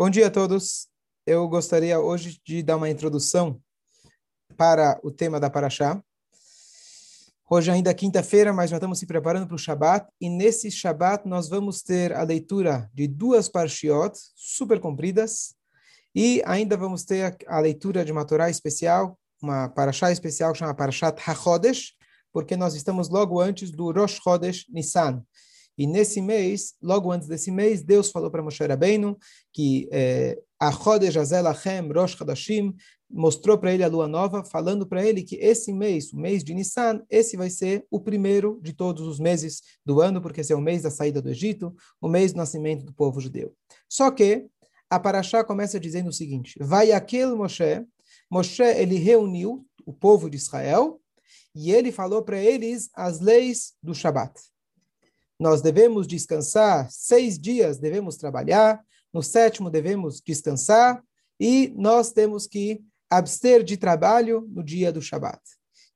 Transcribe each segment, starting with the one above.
Bom dia a todos. Eu gostaria hoje de dar uma introdução para o tema da Paraxá. Hoje ainda é quinta-feira, mas já estamos se preparando para o Shabat. E nesse Shabat nós vamos ter a leitura de duas Parshiot super compridas. E ainda vamos ter a leitura de uma Torá especial, uma Paraxá especial que chama Parashat HaChodesh, porque nós estamos logo antes do Rosh Chodesh Nissan. E nesse mês, logo antes desse mês, Deus falou para Moshe Rabbeinu que eh, a Chodesh Achem Rosh Chodashim mostrou para ele a lua nova, falando para ele que esse mês, o mês de Nissan, esse vai ser o primeiro de todos os meses do ano, porque esse é o mês da saída do Egito, o mês do nascimento do povo judeu. Só que a Paraxá começa dizendo o seguinte: Vai aquele Moshe, Moshe ele reuniu o povo de Israel e ele falou para eles as leis do Shabat nós devemos descansar, seis dias devemos trabalhar, no sétimo devemos descansar, e nós temos que abster de trabalho no dia do Shabat.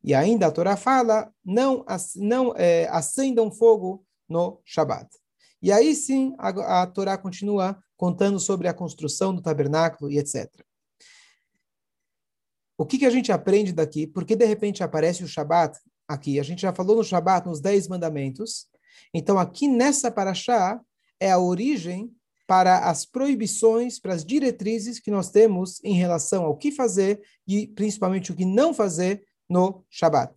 E ainda a Torá fala, não, não é, acendam fogo no Shabat. E aí sim a, a Torá continua contando sobre a construção do tabernáculo e etc. O que, que a gente aprende daqui? Porque de repente aparece o Shabat aqui. A gente já falou no Shabat, nos Dez Mandamentos, então, aqui nessa paraxá é a origem para as proibições, para as diretrizes que nós temos em relação ao que fazer e principalmente o que não fazer no Shabat.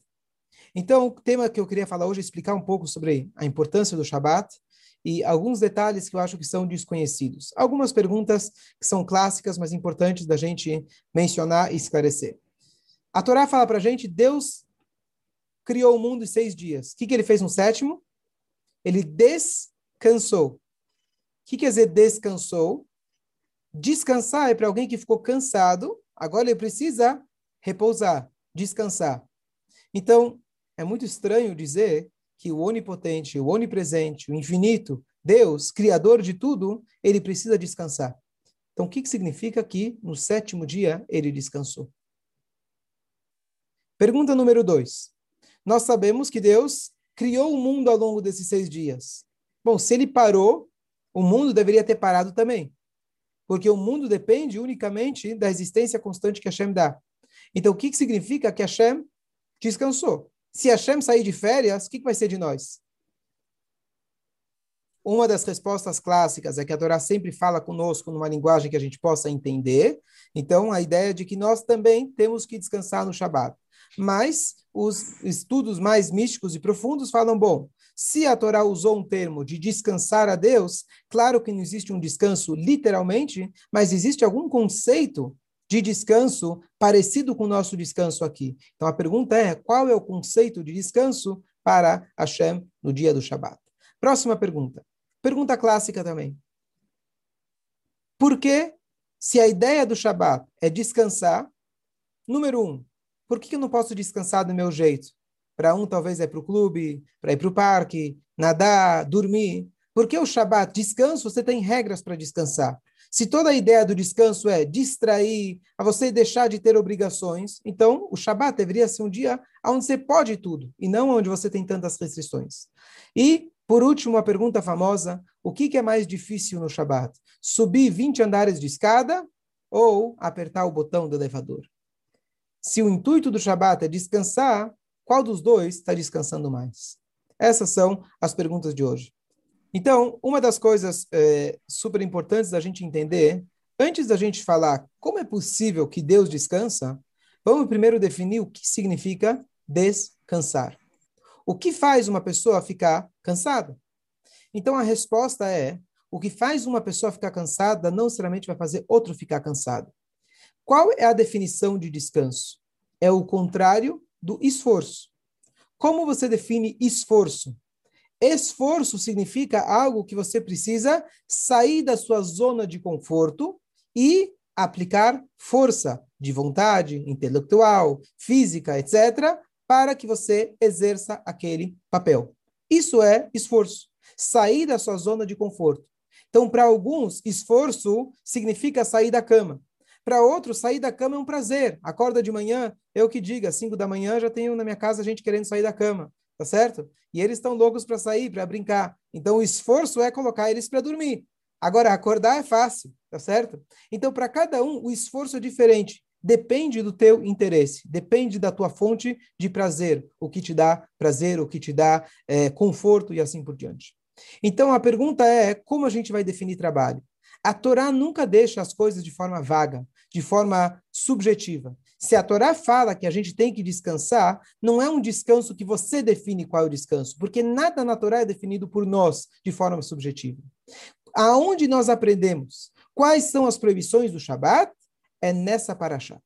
Então, o tema que eu queria falar hoje é explicar um pouco sobre a importância do Shabat e alguns detalhes que eu acho que são desconhecidos. Algumas perguntas que são clássicas, mas importantes da gente mencionar e esclarecer. A Torá fala para a gente, Deus criou o mundo em seis dias. O que, que ele fez no sétimo? Ele descansou. O que quer dizer descansou? Descansar é para alguém que ficou cansado, agora ele precisa repousar, descansar. Então, é muito estranho dizer que o onipotente, o onipresente, o infinito, Deus, criador de tudo, ele precisa descansar. Então, o que, que significa que no sétimo dia ele descansou? Pergunta número dois. Nós sabemos que Deus criou o mundo ao longo desses seis dias? Bom, se ele parou, o mundo deveria ter parado também. Porque o mundo depende unicamente da existência constante que Hashem dá. Então, o que, que significa que Hashem descansou? Se Hashem sair de férias, o que, que vai ser de nós? Uma das respostas clássicas é que a Torá sempre fala conosco numa linguagem que a gente possa entender. Então, a ideia de que nós também temos que descansar no Shabat. Mas os estudos mais místicos e profundos falam, bom, se a Torá usou um termo de descansar a Deus, claro que não existe um descanso literalmente, mas existe algum conceito de descanso parecido com o nosso descanso aqui. Então a pergunta é: qual é o conceito de descanso para Hashem no dia do Shabat? Próxima pergunta. Pergunta clássica também. Por que, se a ideia do Shabat é descansar, número um, por que eu não posso descansar do meu jeito? Para um, talvez é para o clube, para ir para o parque, nadar, dormir. Porque o Shabat, descanso, você tem regras para descansar. Se toda a ideia do descanso é distrair, a você deixar de ter obrigações, então o Shabat deveria ser um dia onde você pode tudo, e não onde você tem tantas restrições. E, por último, a pergunta famosa: o que, que é mais difícil no Shabat? Subir 20 andares de escada ou apertar o botão do elevador? Se o intuito do Shabat é descansar, qual dos dois está descansando mais? Essas são as perguntas de hoje. Então, uma das coisas é, super importantes da gente entender, antes da gente falar como é possível que Deus descansa, vamos primeiro definir o que significa descansar. O que faz uma pessoa ficar cansada? Então, a resposta é: o que faz uma pessoa ficar cansada não necessariamente vai fazer outro ficar cansado. Qual é a definição de descanso? É o contrário do esforço. Como você define esforço? Esforço significa algo que você precisa sair da sua zona de conforto e aplicar força de vontade intelectual, física, etc., para que você exerça aquele papel. Isso é esforço. Sair da sua zona de conforto. Então, para alguns, esforço significa sair da cama. Para outros, sair da cama é um prazer. Acorda de manhã, eu que diga, cinco da manhã já tenho na minha casa gente querendo sair da cama, tá certo? E eles estão loucos para sair, para brincar. Então o esforço é colocar eles para dormir. Agora, acordar é fácil, tá certo? Então, para cada um, o esforço é diferente. Depende do teu interesse, depende da tua fonte de prazer, o que te dá prazer, o que te dá é, conforto e assim por diante. Então, a pergunta é, como a gente vai definir trabalho? A Torá nunca deixa as coisas de forma vaga, de forma subjetiva. Se a Torá fala que a gente tem que descansar, não é um descanso que você define qual é o descanso, porque nada na Torá é definido por nós de forma subjetiva. Aonde nós aprendemos quais são as proibições do Shabat? É nessa paraxá.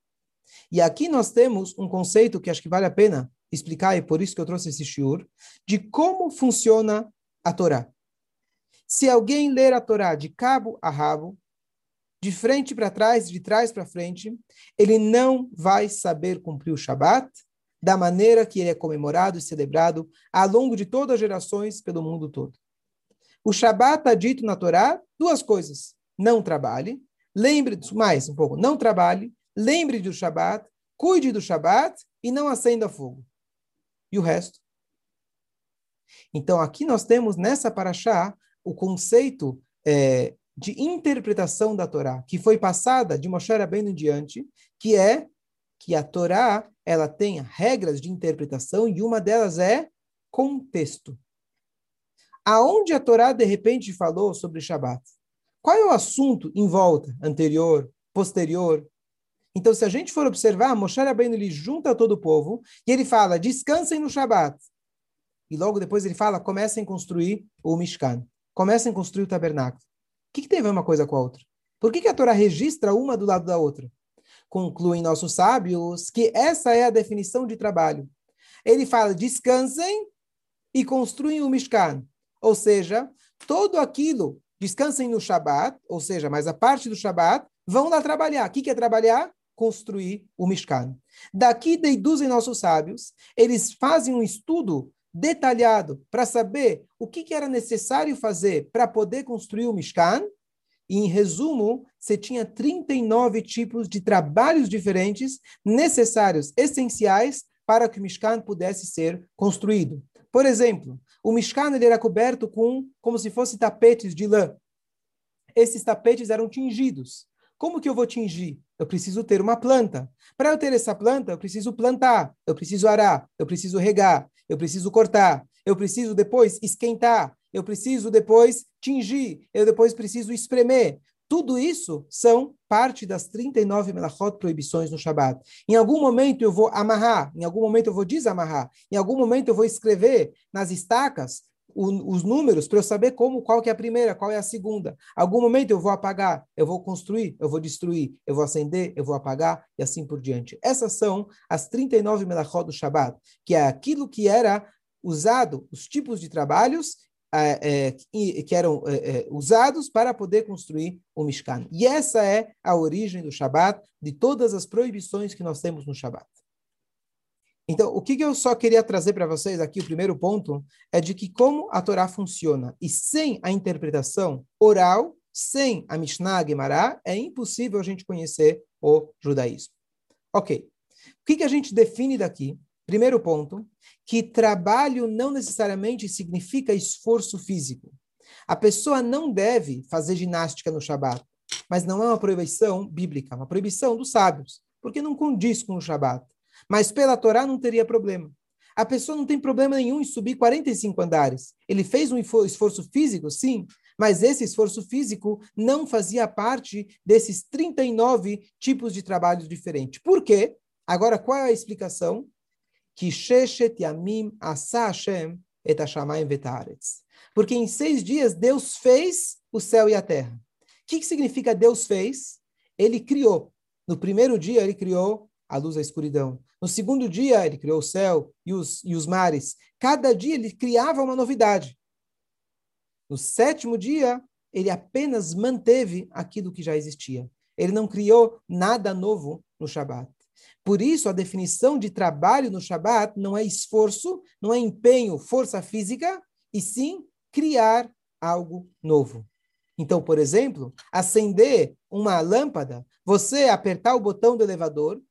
E aqui nós temos um conceito que acho que vale a pena explicar, e por isso que eu trouxe esse shiur, de como funciona a Torá. Se alguém ler a Torá de cabo a rabo, de frente para trás, de trás para frente, ele não vai saber cumprir o Shabat da maneira que ele é comemorado e celebrado ao longo de todas as gerações pelo mundo todo. O Shabat está dito na Torá duas coisas: não trabalhe, lembre mais um pouco, não trabalhe, lembre do Shabat, cuide do Shabat e não acenda fogo. E o resto? Então aqui nós temos nessa paraxá o conceito é, de interpretação da Torá, que foi passada de Moshe Rabbeinu em diante, que é que a Torá ela tem regras de interpretação e uma delas é contexto. Aonde a Torá de repente falou sobre Shabat? Qual é o assunto em volta, anterior, posterior? Então, se a gente for observar, Moshe Rabbeinu ele junta todo o povo e ele fala: descansem no Shabat. E logo depois ele fala: comecem a construir o Mishkan, comecem a construir o tabernáculo. O que, que tem a ver uma coisa com a outra? Por que, que a Torá registra uma do lado da outra? Concluem nossos sábios que essa é a definição de trabalho. Ele fala: descansem e construem o Mishkan. Ou seja, todo aquilo, descansem no Shabat, ou seja, mas a parte do Shabat, vão lá trabalhar. O que, que é trabalhar? Construir o Mishkan. Daqui deduzem nossos sábios, eles fazem um estudo detalhado para saber o que, que, era necessário fazer para poder construir o Mishkan. E, em resumo, você tinha 39 tipos de trabalhos diferentes necessários, essenciais, para que o Mishkan pudesse ser construído. Por exemplo, o Mishkan ele era coberto com como se fosse tapetes de lã. Esses tapetes eram tingidos. Como que eu vou tingir? Eu preciso ter uma planta. Para eu ter essa planta, eu preciso plantar, eu preciso arar, eu preciso regar, eu preciso cortar, eu preciso depois esquentar, eu preciso depois tingir, eu depois preciso espremer. Tudo isso são parte das 39 melachot proibições no Shabat. Em algum momento eu vou amarrar, em algum momento eu vou desamarrar, em algum momento eu vou escrever nas estacas o, os números para eu saber como, qual que é a primeira, qual é a segunda. Algum momento eu vou apagar, eu vou construir, eu vou destruir, eu vou acender, eu vou apagar e assim por diante. Essas são as 39 melachot do Shabat, que é aquilo que era usado, os tipos de trabalhos é, é, que eram é, é, usados para poder construir o Mishkan. E essa é a origem do Shabat, de todas as proibições que nós temos no Shabat. Então, o que eu só queria trazer para vocês aqui, o primeiro ponto, é de que como a Torá funciona. E sem a interpretação oral, sem a Mishnah Gemara, é impossível a gente conhecer o judaísmo. Ok. O que, que a gente define daqui? Primeiro ponto, que trabalho não necessariamente significa esforço físico. A pessoa não deve fazer ginástica no Shabat, mas não é uma proibição bíblica, é uma proibição dos sábios, porque não condiz com o Shabat. Mas pela Torá não teria problema. A pessoa não tem problema nenhum em subir 45 andares. Ele fez um esforço físico, sim, mas esse esforço físico não fazia parte desses 39 tipos de trabalhos diferentes. Por quê? Agora, qual é a explicação? Que Sheshet Yamim Asa Hashem et Hashamayim. Porque em seis dias Deus fez o céu e a terra. O que, que significa Deus fez? Ele criou. No primeiro dia, ele criou a luz a escuridão. No segundo dia, ele criou o céu e os, e os mares. Cada dia ele criava uma novidade. No sétimo dia, ele apenas manteve aquilo que já existia. Ele não criou nada novo no Shabat. Por isso, a definição de trabalho no Shabat não é esforço, não é empenho, força física, e sim criar algo novo. Então, por exemplo, acender uma lâmpada, você apertar o botão do elevador,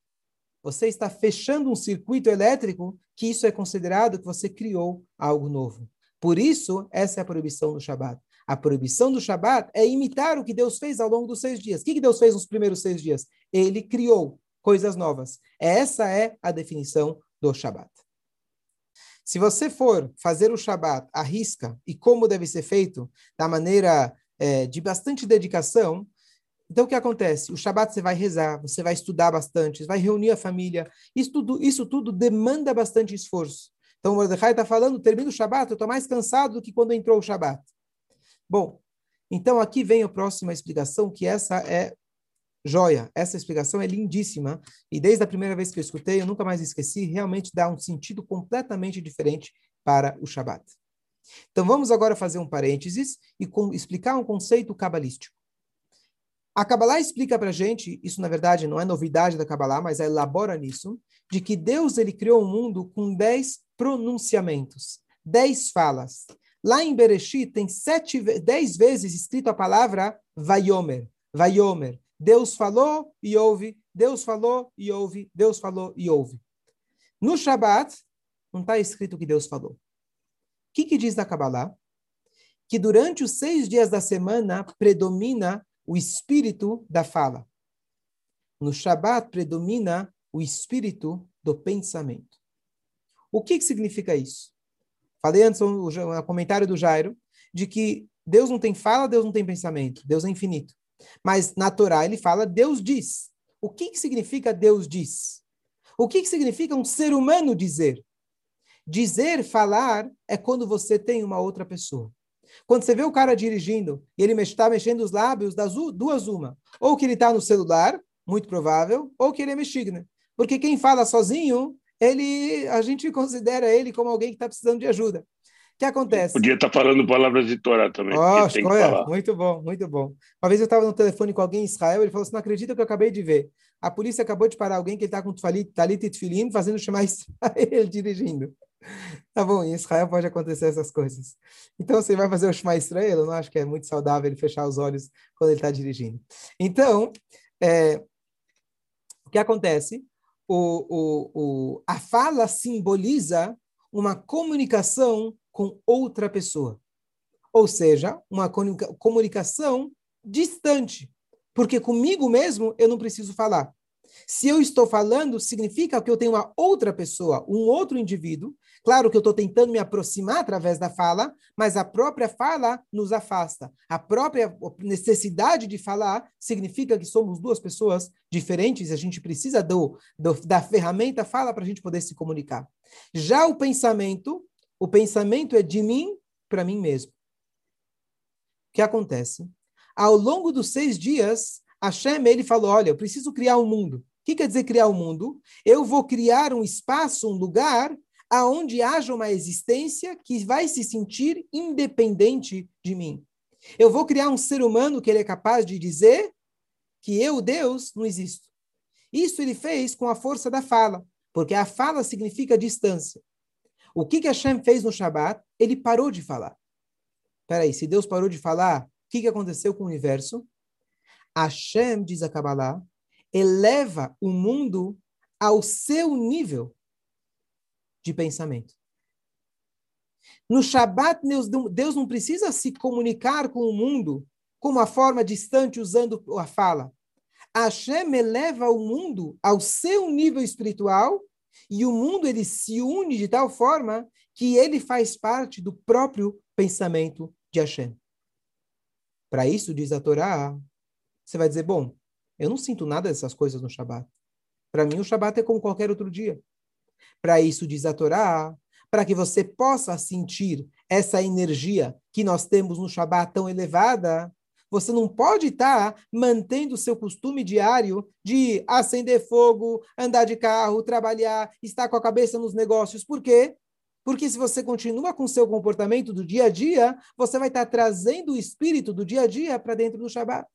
você está fechando um circuito elétrico que isso é considerado que você criou algo novo. Por isso, essa é a proibição do Shabat. A proibição do Shabat é imitar o que Deus fez ao longo dos seis dias. O que Deus fez nos primeiros seis dias? Ele criou coisas novas. Essa é a definição do Shabat. Se você for fazer o Shabat à risca e como deve ser feito, da maneira é, de bastante dedicação, então o que acontece? O Shabat você vai rezar, você vai estudar bastante, vai reunir a família. Isso tudo, isso tudo demanda bastante esforço. Então o Mordecai está falando, termina o Shabat, eu estou mais cansado do que quando entrou o Shabat. Bom, então aqui vem a próxima explicação, que essa é joia. Essa explicação é lindíssima e desde a primeira vez que eu escutei, eu nunca mais esqueci, realmente dá um sentido completamente diferente para o Shabat. Então vamos agora fazer um parênteses e com, explicar um conceito cabalístico. A Kabbalah explica para gente, isso na verdade não é novidade da Kabbalah, mas ela elabora nisso, de que Deus ele criou o um mundo com dez pronunciamentos, dez falas. Lá em Bereshit tem sete, dez vezes escrito a palavra Vayomer, Vayomer. Deus falou e ouve, Deus falou e ouve, Deus falou e ouve. No Shabat, não está escrito que Deus falou. O que, que diz na Kabbalah? Que durante os seis dias da semana predomina o espírito da fala. No Shabat predomina o espírito do pensamento. O que, que significa isso? Falei antes no comentário do Jairo de que Deus não tem fala, Deus não tem pensamento, Deus é infinito. Mas na Torá ele fala Deus diz. O que, que significa Deus diz? O que, que significa um ser humano dizer? Dizer, falar, é quando você tem uma outra pessoa. Quando você vê o cara dirigindo e ele está mexendo os lábios, das duas uma. Ou que ele está no celular, muito provável, ou que ele é mexigna. Porque quem fala sozinho, ele, a gente considera ele como alguém que está precisando de ajuda. O que acontece? Podia estar tá falando palavras de Torá também. Oh, tem muito bom, muito bom. Uma vez eu estava no telefone com alguém em Israel, ele falou assim, não acredita que eu acabei de ver. A polícia acabou de parar alguém que está com talit e tefilin, fazendo chamar Israel dirigindo. Tá bom, em Israel pode acontecer essas coisas. Então, você vai fazer o Shema Israel, eu não acho que é muito saudável ele fechar os olhos quando ele está dirigindo. Então, é, o que acontece? O, o, o, a fala simboliza uma comunicação com outra pessoa. Ou seja, uma comunicação distante. Porque comigo mesmo eu não preciso falar. Se eu estou falando, significa que eu tenho uma outra pessoa, um outro indivíduo. Claro que eu estou tentando me aproximar através da fala, mas a própria fala nos afasta. A própria necessidade de falar significa que somos duas pessoas diferentes. A gente precisa do, do da ferramenta fala para a gente poder se comunicar. Já o pensamento, o pensamento é de mim para mim mesmo. O que acontece? Ao longo dos seis dias, Hashem, ele falou, olha, eu preciso criar um mundo. O que quer dizer criar um mundo? Eu vou criar um espaço, um lugar, aonde haja uma existência que vai se sentir independente de mim. Eu vou criar um ser humano que ele é capaz de dizer que eu, Deus, não existo. Isso ele fez com a força da fala, porque a fala significa distância. O que, que Hashem fez no Shabat? Ele parou de falar. Peraí, se Deus parou de falar, o que, que aconteceu com o universo? Hashem, diz a Kabbalah, eleva o mundo ao seu nível de pensamento. No Shabat, Deus não precisa se comunicar com o mundo com uma forma distante usando a fala. Hashem eleva o mundo ao seu nível espiritual e o mundo ele se une de tal forma que ele faz parte do próprio pensamento de Hashem. Para isso, diz a Torá, você vai dizer, bom, eu não sinto nada dessas coisas no Shabat. Para mim, o Shabat é como qualquer outro dia. Para isso, diz a Torá, para que você possa sentir essa energia que nós temos no Shabat tão elevada, você não pode estar tá mantendo o seu costume diário de acender fogo, andar de carro, trabalhar, estar com a cabeça nos negócios. Por quê? Porque se você continua com o seu comportamento do dia a dia, você vai estar tá trazendo o espírito do dia a dia para dentro do Shabat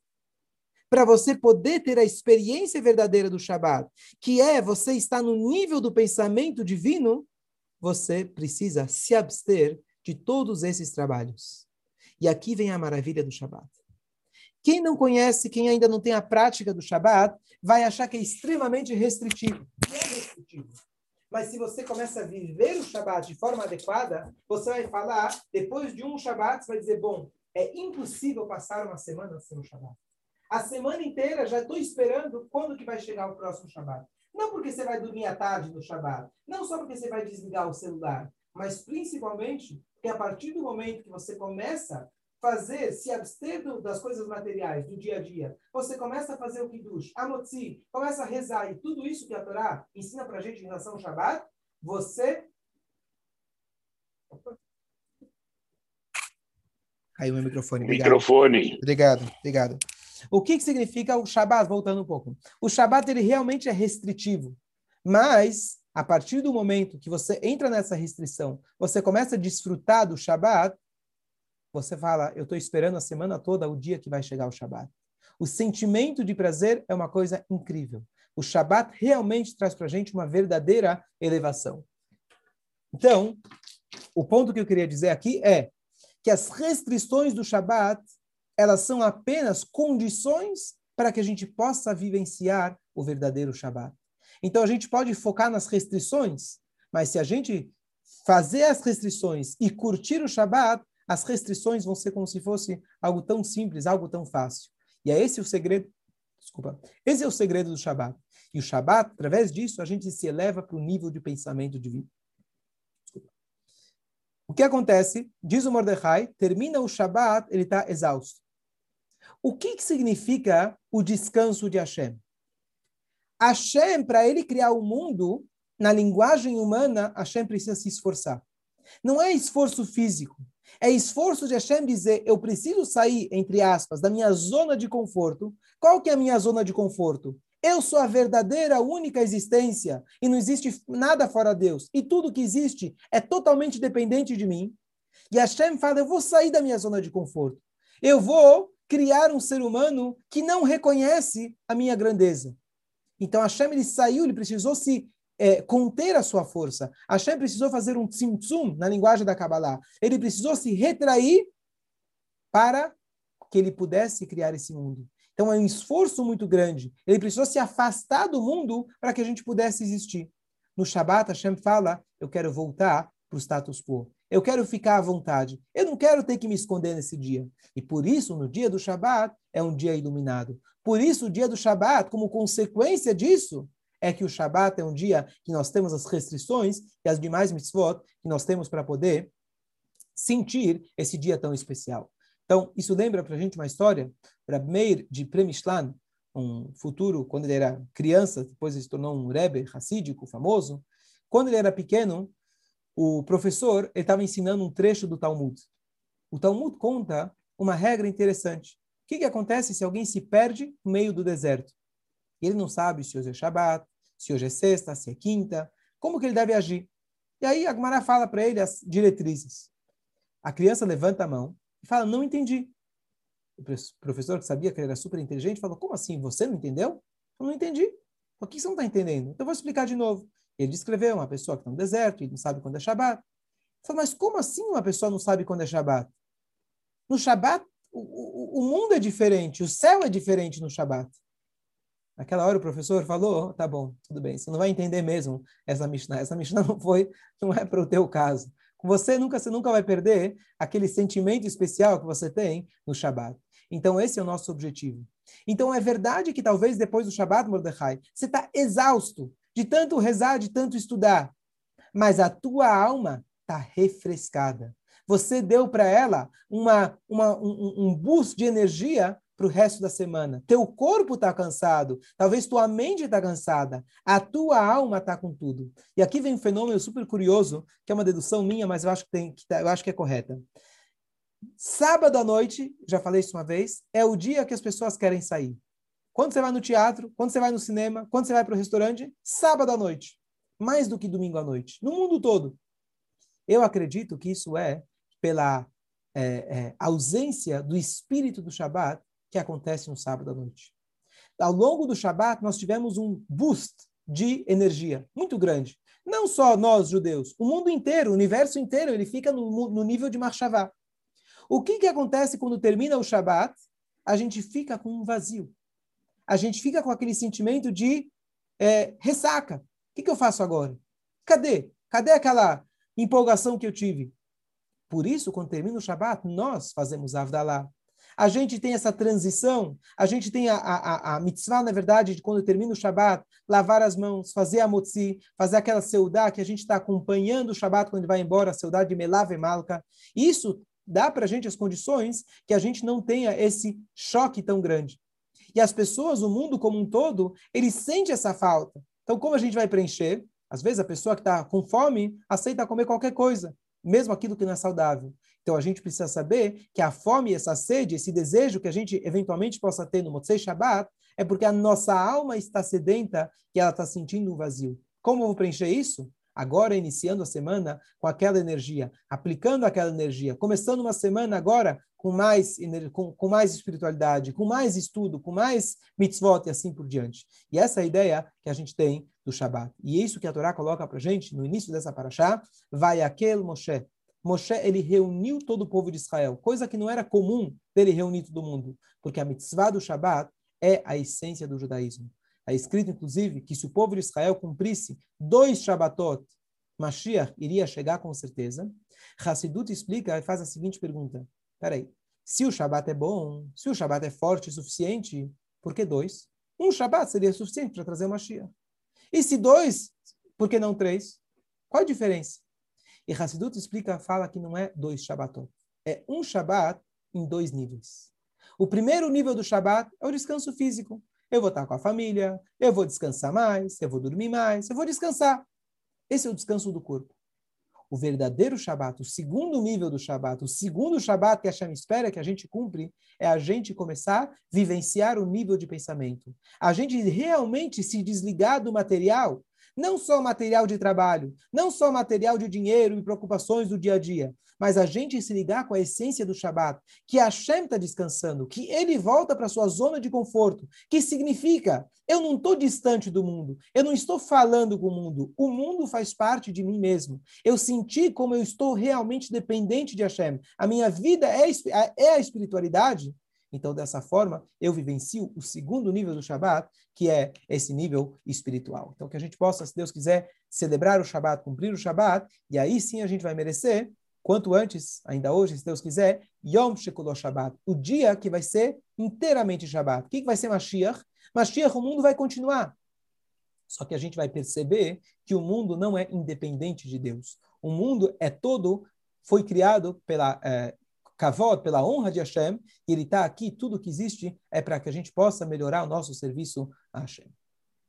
para você poder ter a experiência verdadeira do Shabat, que é você estar no nível do pensamento divino, você precisa se abster de todos esses trabalhos. E aqui vem a maravilha do Shabat. Quem não conhece, quem ainda não tem a prática do Shabat, vai achar que é extremamente restritivo. É restritivo. Mas se você começa a viver o Shabat de forma adequada, você vai falar, depois de um Shabat, você vai dizer, bom, É impossível passar uma semana sem o Shabat. A semana inteira já estou esperando quando que vai chegar o próximo Shabat. Não porque você vai dormir à tarde no Shabat, não só porque você vai desligar o celular, mas principalmente porque a partir do momento que você começa a fazer, se abster das coisas materiais do dia a dia, você começa a fazer o Kiddush, a Motzi, começa a rezar e tudo isso que a Torá ensina para a gente em relação ao Shabat, você Caiu meu microfone. Obrigado. Microfone. Obrigado, obrigado. O que, que significa o Shabat? Voltando um pouco. O Shabat, ele realmente é restritivo. Mas, a partir do momento que você entra nessa restrição, você começa a desfrutar do Shabat, você fala, eu estou esperando a semana toda o dia que vai chegar o Shabat. O sentimento de prazer é uma coisa incrível. O Shabat realmente traz para a gente uma verdadeira elevação. Então, o ponto que eu queria dizer aqui é que as restrições do Shabat elas são apenas condições para que a gente possa vivenciar o verdadeiro Shabat. Então a gente pode focar nas restrições, mas se a gente fazer as restrições e curtir o Shabat, as restrições vão ser como se fosse algo tão simples, algo tão fácil. E é esse o segredo, desculpa, esse é o segredo do Shabat. E o Shabat, através disso, a gente se eleva para o nível de pensamento divino. O que acontece? Diz o Mordecai, termina o Shabat, ele está exausto. O que, que significa o descanso de Hashem? Hashem, para ele criar o mundo, na linguagem humana, Hashem precisa se esforçar. Não é esforço físico. É esforço de Hashem dizer, eu preciso sair, entre aspas, da minha zona de conforto. Qual que é a minha zona de conforto? Eu sou a verdadeira, única existência e não existe nada fora Deus. E tudo que existe é totalmente dependente de mim. E Hashem fala, eu vou sair da minha zona de conforto. Eu vou criar um ser humano que não reconhece a minha grandeza. Então Hashem ele saiu, ele precisou se é, conter a sua força. Hashem precisou fazer um tzimtzum na linguagem da Kabbalah. Ele precisou se retrair para que ele pudesse criar esse mundo. Então é um esforço muito grande. Ele precisou se afastar do mundo para que a gente pudesse existir. No Shabat, Hashem fala: Eu quero voltar para o status quo. Eu quero ficar à vontade. Eu não quero ter que me esconder nesse dia. E por isso, no dia do Shabat, é um dia iluminado. Por isso, o dia do Shabat, como consequência disso, é que o Shabat é um dia que nós temos as restrições e as demais mitzvot que nós temos para poder sentir esse dia tão especial. Então, isso lembra para a gente uma história, para Meir de Premishlan, um futuro, quando ele era criança, depois ele se tornou um Rebbe racídico famoso. Quando ele era pequeno, o professor estava ensinando um trecho do Talmud. O Talmud conta uma regra interessante. O que, que acontece se alguém se perde no meio do deserto? Ele não sabe se hoje é Shabat, se hoje é sexta, se é quinta, como que ele deve agir? E aí a Gemara fala para ele as diretrizes. A criança levanta a mão e fala, não entendi. O professor que sabia que ele era super inteligente falou, como assim, você não entendeu? Eu não entendi. O que você não está entendendo? Então eu vou explicar de novo. Ele descreveu uma pessoa que está no deserto e não sabe quando é Shabat. Falei, mas como assim uma pessoa não sabe quando é Shabat? No Shabat, o, o, o mundo é diferente, o céu é diferente no Shabat. Naquela hora o professor falou, oh, tá bom, tudo bem, você não vai entender mesmo essa Mishnah. Essa Mishnah não foi, não é para o teu caso. Você nunca, você nunca vai perder aquele sentimento especial que você tem no Shabat. Então esse é o nosso objetivo. Então é verdade que talvez depois do Shabat, Mordecai, você está exausto, de tanto rezar, de tanto estudar. Mas a tua alma está refrescada. Você deu para ela uma, uma, um, um boost de energia para o resto da semana. Teu corpo está cansado, talvez tua mente está cansada, a tua alma está com tudo. E aqui vem um fenômeno super curioso, que é uma dedução minha, mas eu acho que, tem, que tá, eu acho que é correta. Sábado à noite, já falei isso uma vez, é o dia que as pessoas querem sair. Quando você vai no teatro, quando você vai no cinema, quando você vai para o restaurante, sábado à noite. Mais do que domingo à noite. No mundo todo. Eu acredito que isso é pela é, é, ausência do espírito do Shabat que acontece no sábado à noite. Ao longo do Shabat, nós tivemos um boost de energia muito grande. Não só nós, judeus, o mundo inteiro, o universo inteiro, ele fica no, no nível de Marshavá. O que, que acontece quando termina o Shabat? A gente fica com um vazio a gente fica com aquele sentimento de é, ressaca. O que, que eu faço agora? Cadê? Cadê aquela empolgação que eu tive? Por isso, quando termina o Shabat, nós fazemos Avdalá. A gente tem essa transição, a gente tem a, a, a mitzvah, na verdade, de quando termina o Shabat, lavar as mãos, fazer a motzi, fazer aquela seudá que a gente está acompanhando o Shabat quando ele vai embora, a seudá de Melave Malka. Isso dá para a gente as condições que a gente não tenha esse choque tão grande. E as pessoas, o mundo como um todo, ele sente essa falta. Então, como a gente vai preencher? Às vezes a pessoa que está com fome aceita comer qualquer coisa, mesmo aquilo que não é saudável. Então a gente precisa saber que a fome, essa sede, esse desejo que a gente eventualmente possa ter no Motzei Shabbat é porque a nossa alma está sedenta e ela está sentindo um vazio. Como eu vou preencher isso? Agora, iniciando a semana com aquela energia, aplicando aquela energia, começando uma semana agora com mais, com, com mais espiritualidade, com mais estudo, com mais mitzvot e assim por diante. E essa é a ideia que a gente tem do Shabat. E é isso que a Torá coloca para gente no início dessa paraxá, vai aquele Moshe. Moshe, ele reuniu todo o povo de Israel, coisa que não era comum dele reunir todo mundo, porque a mitzvah do Shabat é a essência do judaísmo. É escrito, inclusive, que se o povo de Israel cumprisse dois Shabbatot, Mashiach iria chegar com certeza. Hassidut explica e faz a seguinte pergunta. Peraí, se o Shabat é bom, se o Shabat é forte o suficiente, por que dois? Um Shabat seria suficiente para trazer o Mashiach. E se dois, por que não três? Qual a diferença? E Hassidut explica, fala que não é dois Shabbatot. É um Shabbat em dois níveis. O primeiro nível do Shabbat é o descanso físico. Eu vou estar com a família, eu vou descansar mais, eu vou dormir mais, eu vou descansar. Esse é o descanso do corpo. O verdadeiro Shabat, o segundo nível do Shabat, o segundo Shabat que a Hashem espera que a gente cumpre, é a gente começar a vivenciar o nível de pensamento. A gente realmente se desligar do material, não só material de trabalho, não só material de dinheiro e preocupações do dia a dia, mas a gente se ligar com a essência do Shabat, que Hashem está descansando, que ele volta para sua zona de conforto, que significa, eu não estou distante do mundo, eu não estou falando com o mundo, o mundo faz parte de mim mesmo. Eu senti como eu estou realmente dependente de Hashem. A minha vida é, é a espiritualidade, então, dessa forma, eu vivencio o segundo nível do Shabat, que é esse nível espiritual. Então, que a gente possa, se Deus quiser, celebrar o Shabat, cumprir o Shabat, e aí sim a gente vai merecer, quanto antes, ainda hoje, se Deus quiser, Yom Shekulosh Shabat, o dia que vai ser inteiramente Shabat. O que, vai ser Mashiach? Mashiach, o mundo vai continuar. Só que a gente vai perceber que o mundo não é independente de Deus. O mundo é todo, foi criado pela, é, kavod, pela honra de Hashem, e ele está aqui, tudo que existe é para que a gente possa melhorar o nosso serviço a Hashem.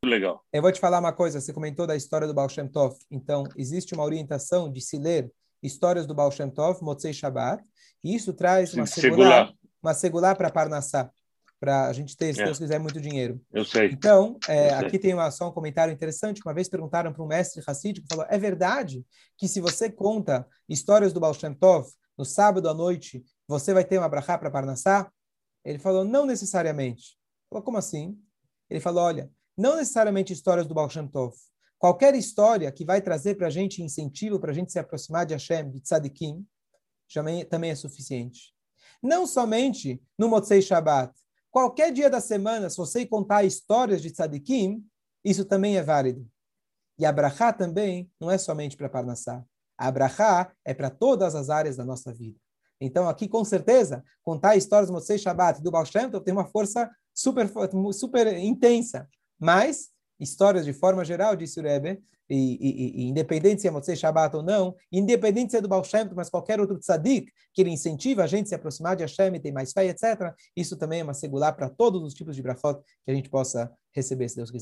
Legal. Eu vou te falar uma coisa, você comentou da história do Baal Shem Tov, então existe uma orientação de se ler histórias do Baal Shem Tov, Motzei Shabbat, e isso traz uma segular, uma segular para Parnassá, para a gente ter, se é. Deus quiser, muito dinheiro. Eu sei. Então, é, Eu sei. aqui tem uma, só um comentário interessante. Uma vez perguntaram para um mestre Hassidico, falou, é verdade que se você conta histórias do Baal Shem Tov, no sábado à noite, você vai ter uma brachá para Parnassá? Ele falou, não necessariamente. Falou, como assim? Ele falou, olha, não necessariamente histórias do Baal Shem Tov. Qualquer história que vai trazer para a gente incentivo para a gente se aproximar de Hashem, de Tzadikim, também é suficiente. Não somente no Motzei Shabbat. Qualquer dia da semana, se você contar histórias de Tzadikim, isso também é válido. E a brachá também não é somente para Parnassá. A é para todas as áreas da nossa vida. Então, aqui, com certeza, contar histórias do Motzei Shabbat do Baal Shem tem uma força super, super intensa. Mas, histórias de forma geral, disse o Rebbe, e, e, e, independente se é Motzei Shabbat ou não, independente se é do Baal Shem mas qualquer outro tzadik que ele incentiva a gente a se aproximar de Hashem ter mais fé, etc., isso também é uma segular para todos os tipos de brachot que a gente possa receber, se Deus quiser.